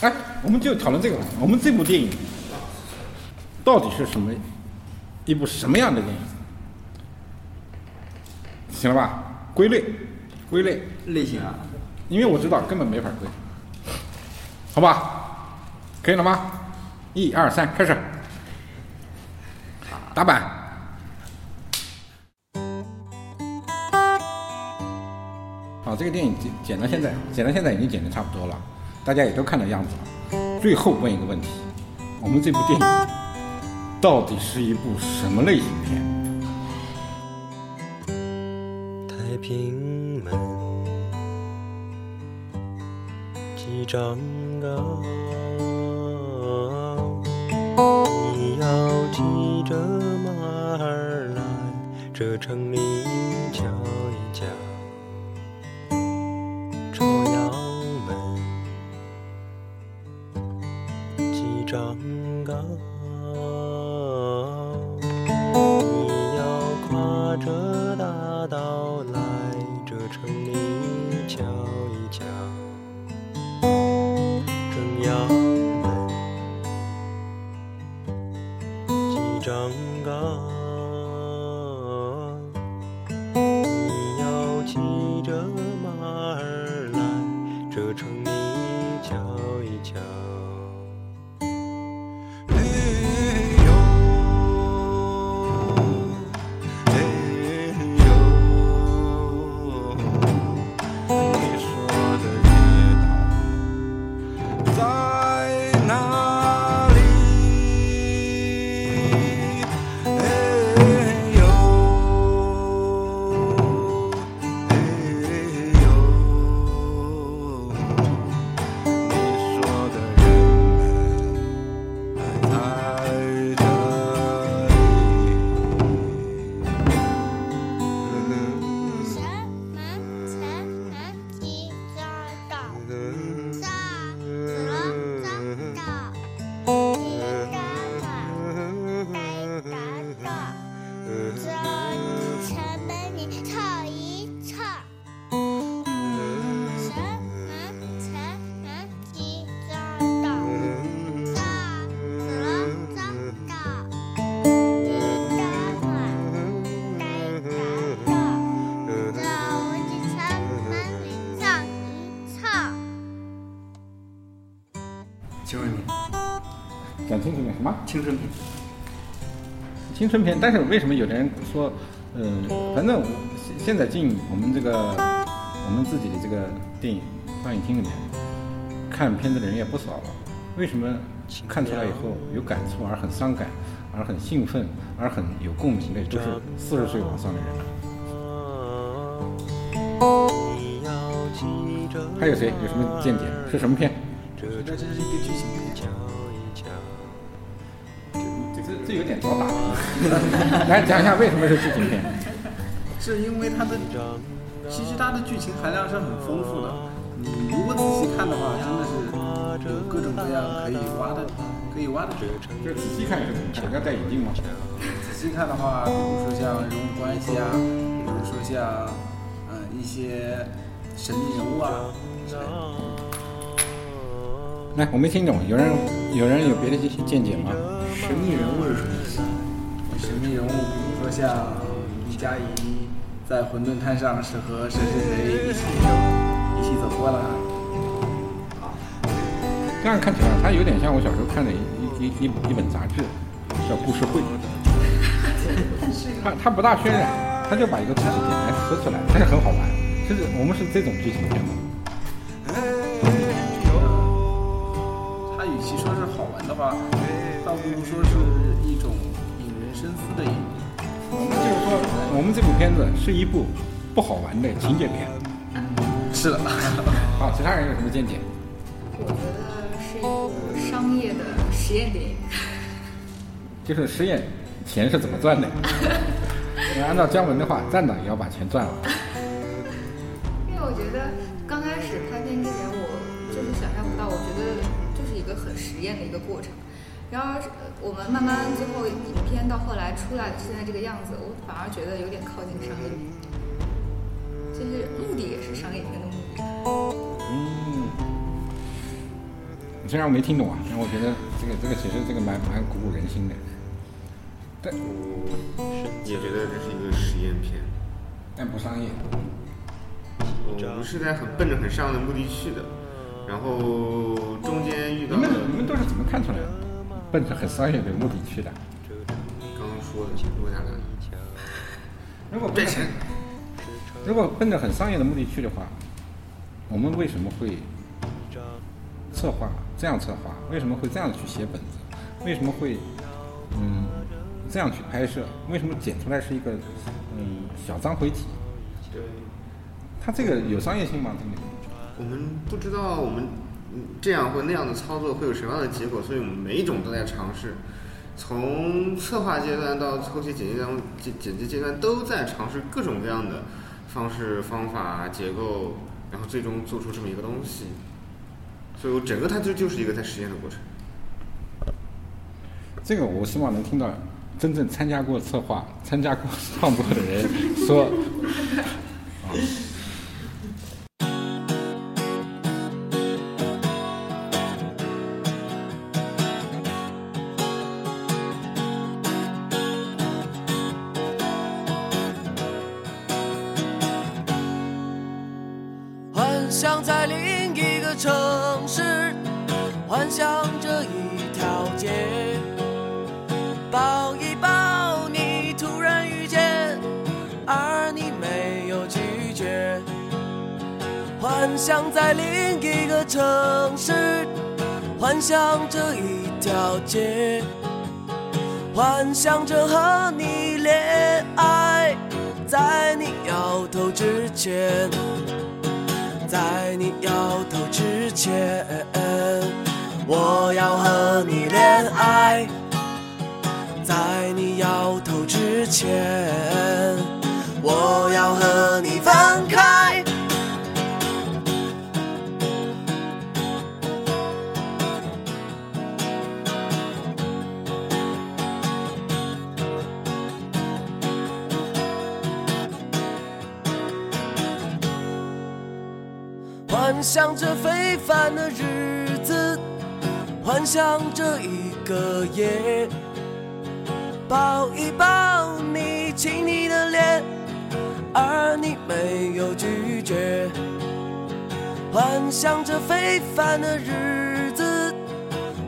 哎，我们就讨论这个吧。我们这部电影到底是什么一部什么样的电影？行了吧？归类，归类，类型啊，因为我知道根本没法归，好吧？可以了吗？一二三，开始，打板。好，这个电影剪剪到现在，剪到现在已经剪的差不多了，大家也都看到样子了。最后问一个问题：我们这部电影到底是一部什么类型片？太平门，几丈高，你要骑着马儿来这城里瞧一瞧。什么？青春片，青春片，但是为什么有的人说，呃，反正我现现在进我们这个我们自己的这个电影放映厅里面看片子的人也不少了，为什么看出来以后有感触，而很伤感，而很兴奋，而很有共鸣的，都是四十岁往上的人呢？还有谁有什么见解？是什么片？我觉得这是一个剧情片。这有点早打题，来讲一下为什么是剧情片？是因为它的，其实它的剧情含量是很丰富的。你如果仔细看的话，真的是有各种各样可以挖的，可以挖的点。就是仔细看是怎么看？要戴眼镜吗？仔细看的话，比如说像人物关系啊，比如说像嗯、一些神秘人物啊，来，我没听懂，有人有人有别的见解吗？神秘人物是什么意思？神秘人物，比如说像李佳怡在馄饨摊上是和谁谁谁一起一起走过了。这样看起来，它有点像我小时候看的一一一一一本杂志，叫《故事会》。它它不大渲染，它就把一个故事简单说出来，但是很好玩。就是我们是这种剧情片吗？不如说是一种引人深思的影片。我们就是说，我们这部片子是一部不好玩的情节片。是的，好，其他人有什么见解？我觉得是一部商业的实验电影。就是实验钱是怎么赚的？按照姜文的话，站长也要把钱赚了。因为我觉得刚开始拍片之前，我就是想象不到，我觉得就是一个很实验的一个过程。然而，呃我们慢慢最后影片到后来出来的现在这个样子，我反而觉得有点靠近商业片。就是目的也是商业片的目的。嗯，虽然我没听懂啊，但我觉得这个这个其实这个蛮蛮鼓舞人心的。但我也觉得这是一个实验片。但不商业。我们是在很奔着很上的目的去的，然后中间遇到你们到你们都是怎么看出来的？奔着很商业的目的去的。刚刚说的落下来了，如果奔着赚钱。如果奔着很商业的目的去的话，我们为什么会策划这样策划？为什么会这样去写本子？为什么会嗯这样去拍摄？为什么剪出来是一个嗯小章回体？对，它这个有商业性吗？这个我们不知道我们嗯这样或那样的操作会有什么样的结果，所以我们每一种都在尝试，从策划阶段到后期剪辑阶段、剪剪辑阶段都在尝试各种各样的方式、方法、结构，然后最终做出这么一个东西。所以我整个它就就是一个在实验的过程。这个我希望能听到真正参加过策划、参加过创作的人说。啊 街，幻想着和你恋爱，在你摇头之前。在你摇头之前，我要和你恋爱。在你摇头之前，我要和你分开。想着非凡的日子，幻想着一个夜，抱一抱你，亲你的脸，而你没有拒绝。幻想着非凡的日子，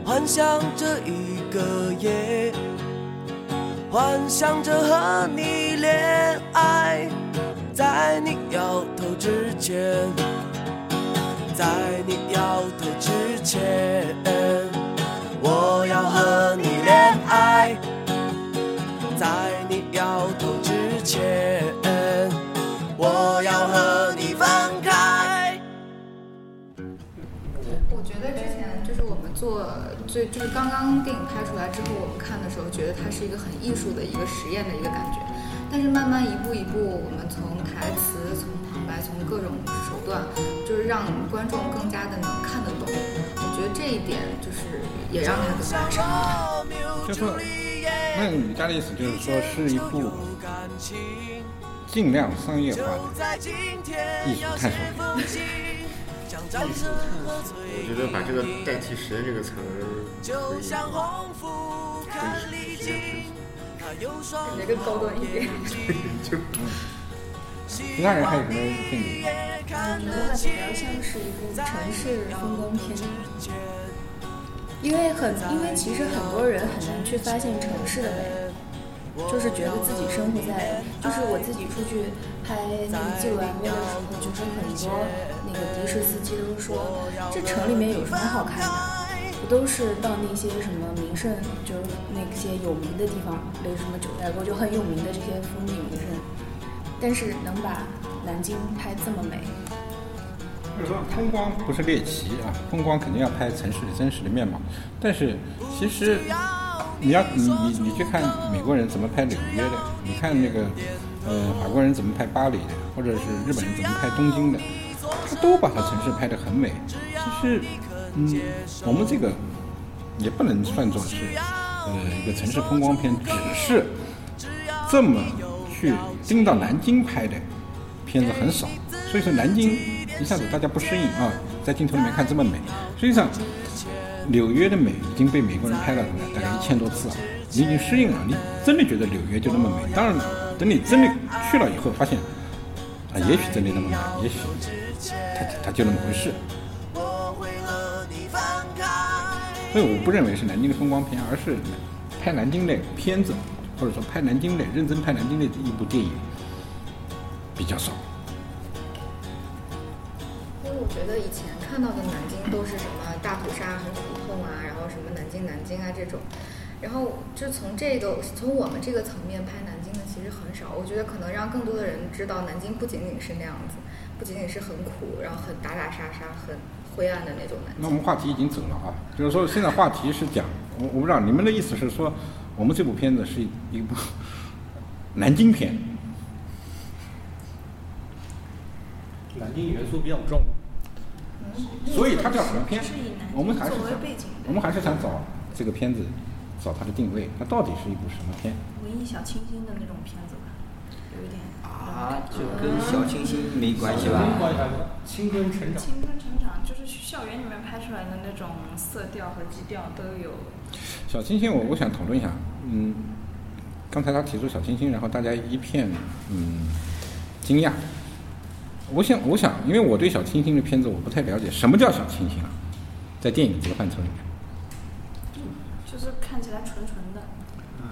幻想着一个夜，幻想着和你恋爱，在你摇头之前。在你摇头之前，我要和你恋爱。在你摇头之前，我要和你分开。我觉得之前就是我们做最就是刚刚电影拍出来之后，我们看的时候觉得它是一个很艺术的一个实验的一个感觉，但是慢慢一步一步，我们从台词、从旁白、从各种手段，就是让观众更加的能看得懂。我觉得这一点就是也让它更加上台。就是，那你家的意思就是说，是一部尽量商业化的艺术探索片。艺术探索，我觉得把这个代替实验这个词儿可以可以实验感觉更高端一点。就其他人还有什么见解？我觉得它比较像是一部城市风光片，因为很，因为其实很多人很难去发现城市的美，就是觉得自己生活在，就是我自己出去拍那个纪录 MV 的时候，就是很多那个的士司机都说，这城里面有什么好看的？都是到那些什么名胜，就是那些有名的地方，比如什么九寨沟，就很有名的这些风景名胜，但是能把南京拍这么美，就是说风光不是猎奇啊，风光肯定要拍城市的真实的面貌。但是其实你要你你你去看美国人怎么拍纽约的，你看那个呃法国人怎么拍巴黎的，或者是日本人怎么拍东京的，他都把它城市拍得很美。其实嗯，我们这个也不能算作是呃一个城市风光片，只是这么去盯到南京拍的片子很少，所以说南京一下子大家不适应啊，在镜头里面看这么美，实际上纽约的美已经被美国人拍了大概一千多次了，你已经适应了，你真的觉得纽约就那么美。当然了，等你真的去了以后，发现啊，也许真的那么美，也许它它就那么回事。所以我不认为是南京的风光片，而是拍南京的片子，或者说拍南京的认真拍南京的一部电影比较少。因为我觉得以前看到的南京都是什么大屠杀很苦痛啊，然后什么南京南京啊这种，然后就从这个从我们这个层面拍南京的其实很少。我觉得可能让更多的人知道南京不仅仅是那样子，不仅仅是很苦，然后很打打杀杀、很灰暗的那种南京。那我们话题已经走了啊，就是说现在话题是讲，我我不知道你们的意思是说，我们这部片子是一部 南京片，南京元素比较重。所以它叫什么片？我们还是我们还是想找这个片子，找它的定位，它到底是一部什么片？文艺小清新的那种片子吧，有一点啊，就跟小清新没关系吧？青春成长。青春成长，就是校园里面拍出来的那种色调和基调都有。小清新我，我想讨论一下，嗯，刚才他提出小清新，然后大家一片嗯惊讶。我想，我想，因为我对小清新的片子我不太了解，什么叫小清新啊？在电影这个范畴里面，就是看起来纯纯的，嗯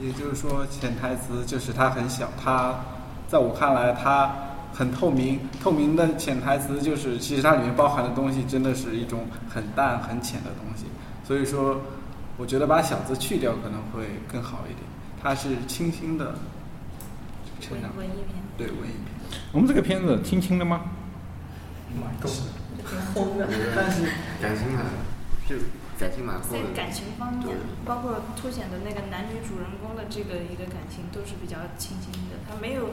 也就是说，潜台词就是他很小，他在我看来它很透明。透明的潜台词就是，其实它里面包含的东西真的是一种很淡很浅的东西。所以说，我觉得把“小”字去掉可能会更好一点。它是清新的成文长，文艺片。对文艺片。我们这个片子清清的吗？蛮重 的，挺红的。但是感情蛮就感情蛮厚的。在感情方面，包括凸显的那个男女主人公的这个一个感情，都是比较清新的。他没有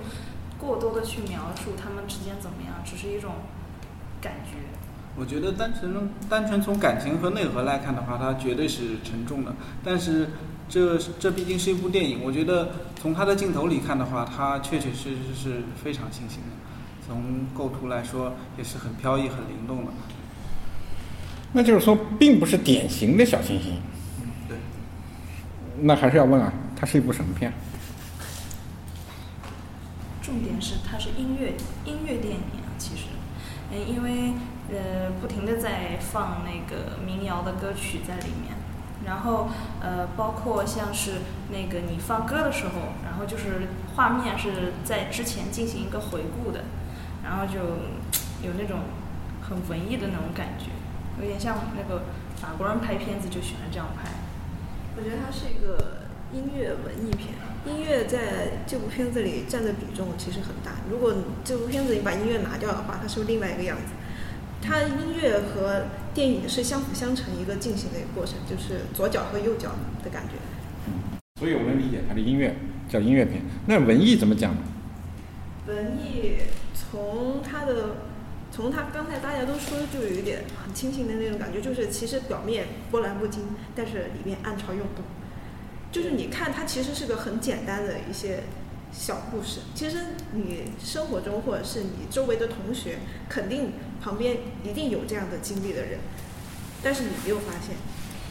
过多的去描述他们之间怎么样，只是一种感觉。我觉得单纯单纯从感情和内核来看的话，它绝对是沉重的。但是这这毕竟是一部电影，我觉得从它的镜头里看的话，它确确实实是非常清新的。从构图来说，也是很飘逸、很灵动的。那就是说，并不是典型的小清新。对，那还是要问啊，它是一部什么片？重点是它是音乐音乐电影啊，其实，嗯，因为呃不停的在放那个民谣的歌曲在里面，然后呃包括像是那个你放歌的时候，然后就是画面是在之前进行一个回顾的，然后就有那种很文艺的那种感觉，有点像那个法国人拍片子就喜欢这样拍。我觉得它是一个音乐文艺片，音乐在这部片子里占的比重其实很大。如果这部片子你把音乐拿掉的话，它是另外一个样子。它音乐和电影是相辅相成一个进行的一个过程，就是左脚和右脚的感觉。所以我能理解它的音乐叫音乐片。那文艺怎么讲呢？文艺从它的，从它刚才大家都说就有一点很清新的那种感觉，就是其实表面波澜不惊，但是里面暗潮涌动。就是你看它其实是个很简单的一些小故事，其实你生活中或者是你周围的同学，肯定旁边一定有这样的经历的人，但是你没有发现，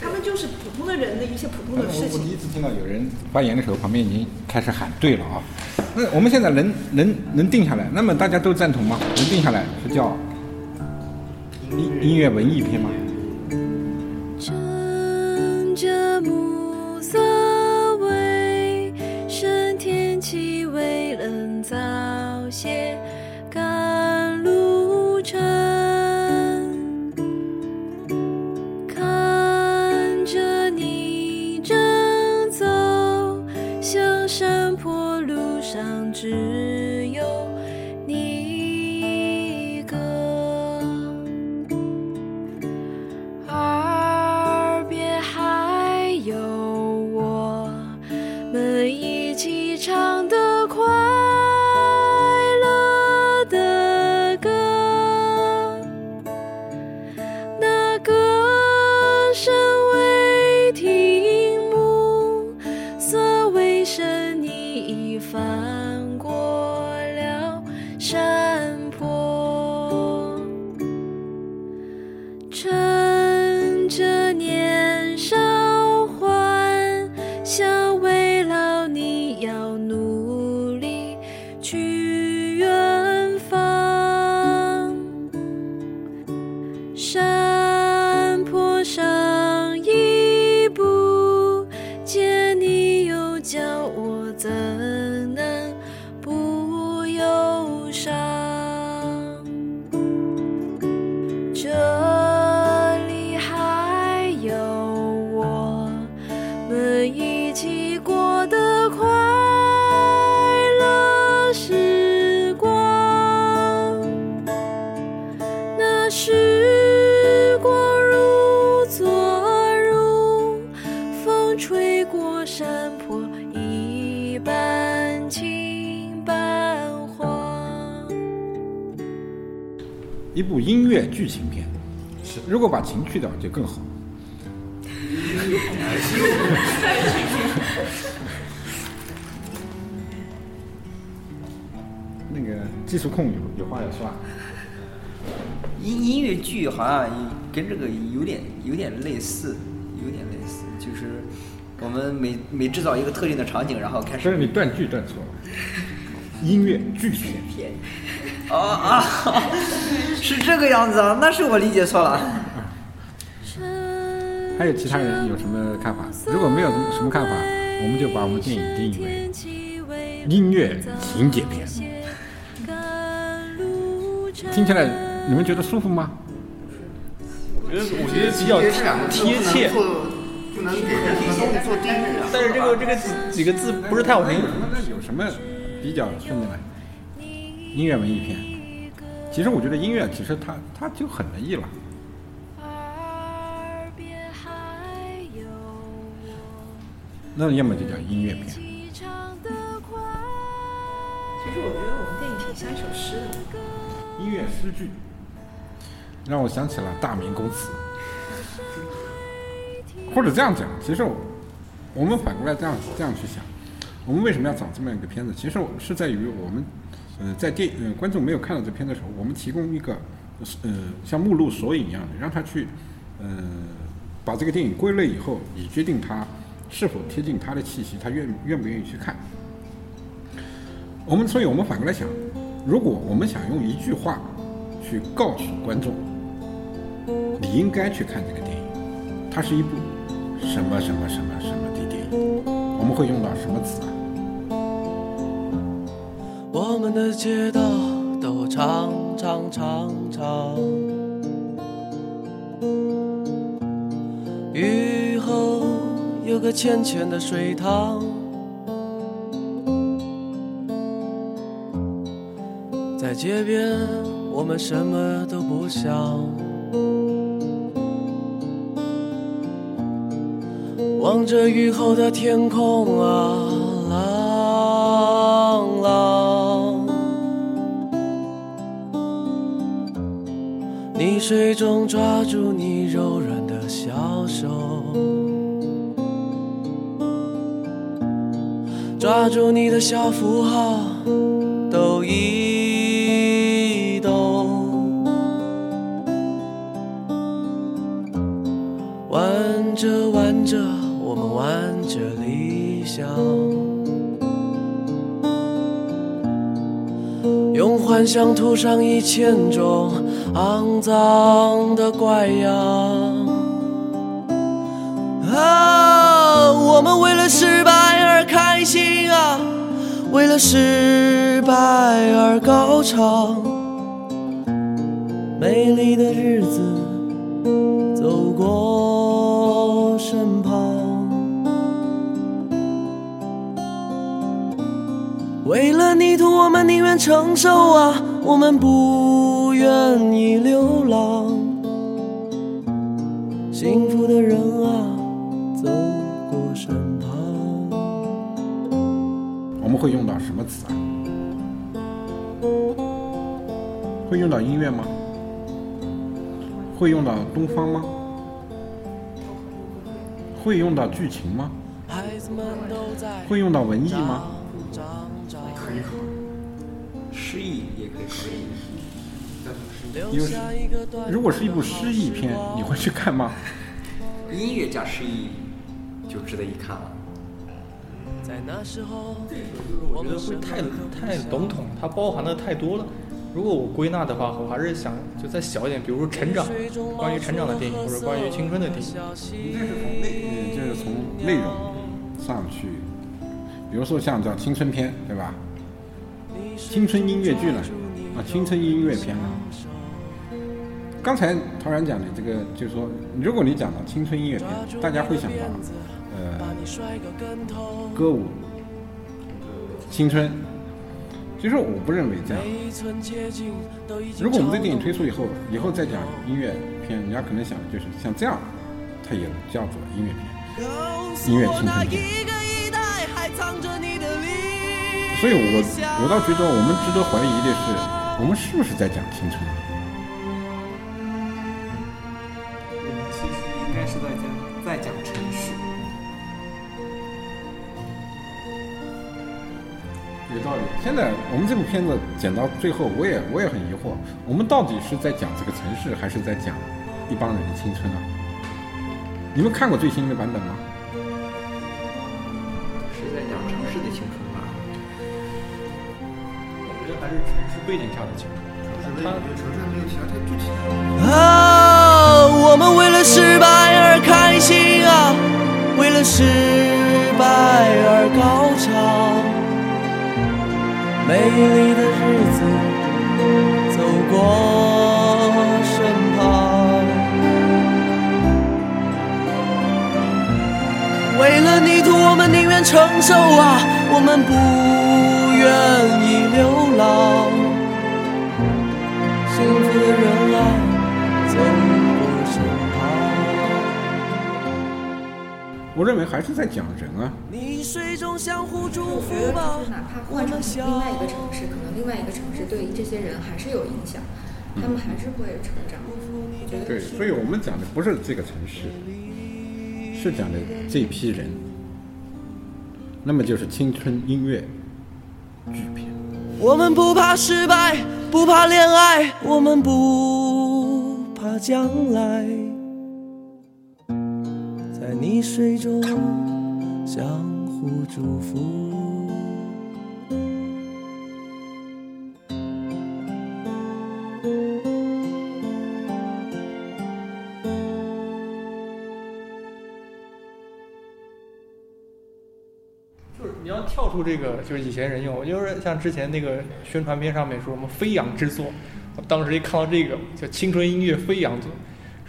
他们就是普通的人的一些普通的事我我第一情。次听到有人发言的时候，旁边已经开始喊对了啊。那我们现在能能能定下来，那么大家都赞同吗？能定下来是叫音音乐文艺片吗？为了早些。一部音乐剧情片。是，如果把情去掉就更好。那个技术控有有话要说啊？音音乐剧好像跟这个有点有点类似，有点类似，就是我们每每制造一个特定的场景，然后开始。但是你断句断错了，音乐剧情片。哦啊，是这个样子啊，那是我理解错了。还有其他人有什么看法？如果没有什么看法，我们就把我们电影定义为音乐情节片。听起来你们觉得舒服吗？我觉得我觉得比较贴切，不能给人们做定义。但是这个这个几几个字不是太好听。那有什么比较顺的吗？音乐文艺片，其实我觉得音乐其实它它就很文艺了。那要么就叫音乐片。其实我觉得我们电影挺像一首诗的。音乐诗句，让我想起了大明宫词。或者这样讲，其实我我们反过来这样这样去想，我们为什么要找这么一个片子？其实是在于我们。呃，在电呃观众没有看到这片的时候，我们提供一个呃像目录索引一样的，让他去呃把这个电影归类以后，以决定他是否贴近他的气息，他愿愿不愿意去看。我们所以我们反过来想，如果我们想用一句话去告诉观众，你应该去看这个电影，它是一部什么什么什么什么的电影，我们会用到什么词啊？我们的街道都长长长长，雨后有个浅浅的水塘，在街边我们什么都不想，望着雨后的天空啊。浪浪，水中抓住你柔软的小手，抓住你的小符号，抖一抖，玩着玩着，我们玩着理想。用幻想涂上一千种肮脏的怪样。啊，我们为了失败而开心啊，为了失败而高唱。美丽的日子走过身旁。为了泥土，我们宁愿承受啊，我们不愿意流浪。幸福的人啊，走过身旁。我们会用到什么词啊？会用到音乐吗？会用到东方吗？会用到剧情吗？会用到文艺吗？可以考虑，诗意也可以考虑。有，如果是一部诗意片，你会去看吗？音乐加诗意就值得一看了。在那时候我觉得会太太笼统，它包含的太多了。如果我归纳的话，我还是想就再小一点，比如说成长，关于成长的电影，或者关于青春的电影。应该是从内，就是从内容上去。比如说像叫青春片，对吧？青春音乐剧呢？啊，青春音乐片呢？刚才陶然讲的这个，就是说，如果你讲到青春音乐片，大家会想到，呃，歌舞、青春。其实我不认为这样。如果我们这电影推出以后，以后再讲音乐片，人家可能想的就是像这样，它也叫做音乐片，音乐青春片。所以我我倒觉得我们值得怀疑的是，我们是不是在讲青春？现在我们这部片子剪到最后，我也我也很疑惑，我们到底是在讲这个城市，还是在讲一帮人的青春啊？你们看过最新的版本吗？是在讲城市的青春吧？我觉得还是城市背景下的青春。它城市没有其他太具体。啊，我们为了失败而开心啊，为了失败而高潮。美丽的日子走过身旁，为了泥土，我们宁愿承受啊，我们不愿意流浪。我认为还是在讲人啊。你水中相互祝我觉福吧得就是。哪怕换成另外一个城市，可能另外一个城市对这些人还是有影响，他们还是会成长。对，所以我们讲的不是这个城市，是讲的这批人。那么就是青春音乐剧片。我们不怕失败，不怕恋爱，我们不怕将来，在泥水中相互祝福。就是你要跳出这个，就是以前人用，就是像之前那个宣传片上面说什么飞扬之作，我当时一看到这个叫青春音乐飞扬作，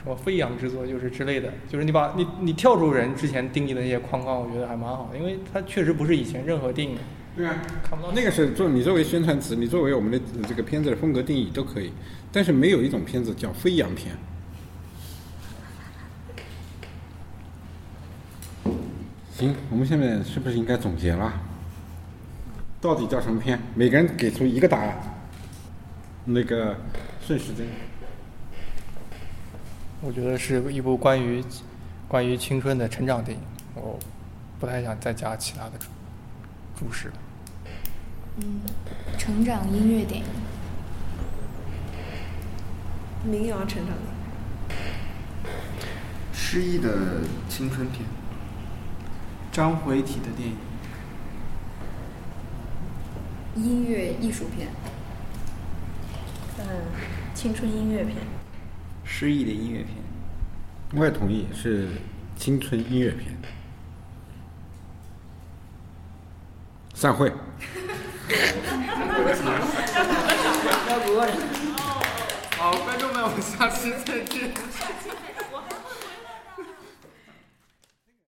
什么飞扬之作就是之类的，就是你把你你跳出人之前定义的那些框框，我觉得还蛮好的，因为它确实不是以前任何电影对啊，看不到那个是做你作为宣传词，你作为我们的这个片子的风格定义都可以，但是没有一种片子叫飞扬片。行，我们下面是不是应该总结了？到底叫什么片？每个人给出一个答案。那个顺时针，我觉得是一部关于关于青春的成长电影，我不太想再加其他的注注释了。嗯，成长音乐电影，民谣成长的，诗意的青春片，张回体的电影，音乐艺术片，嗯，青春音乐片，诗意的音乐片，我也同意是青春音乐片。散会。好，观众们，我们下期再见。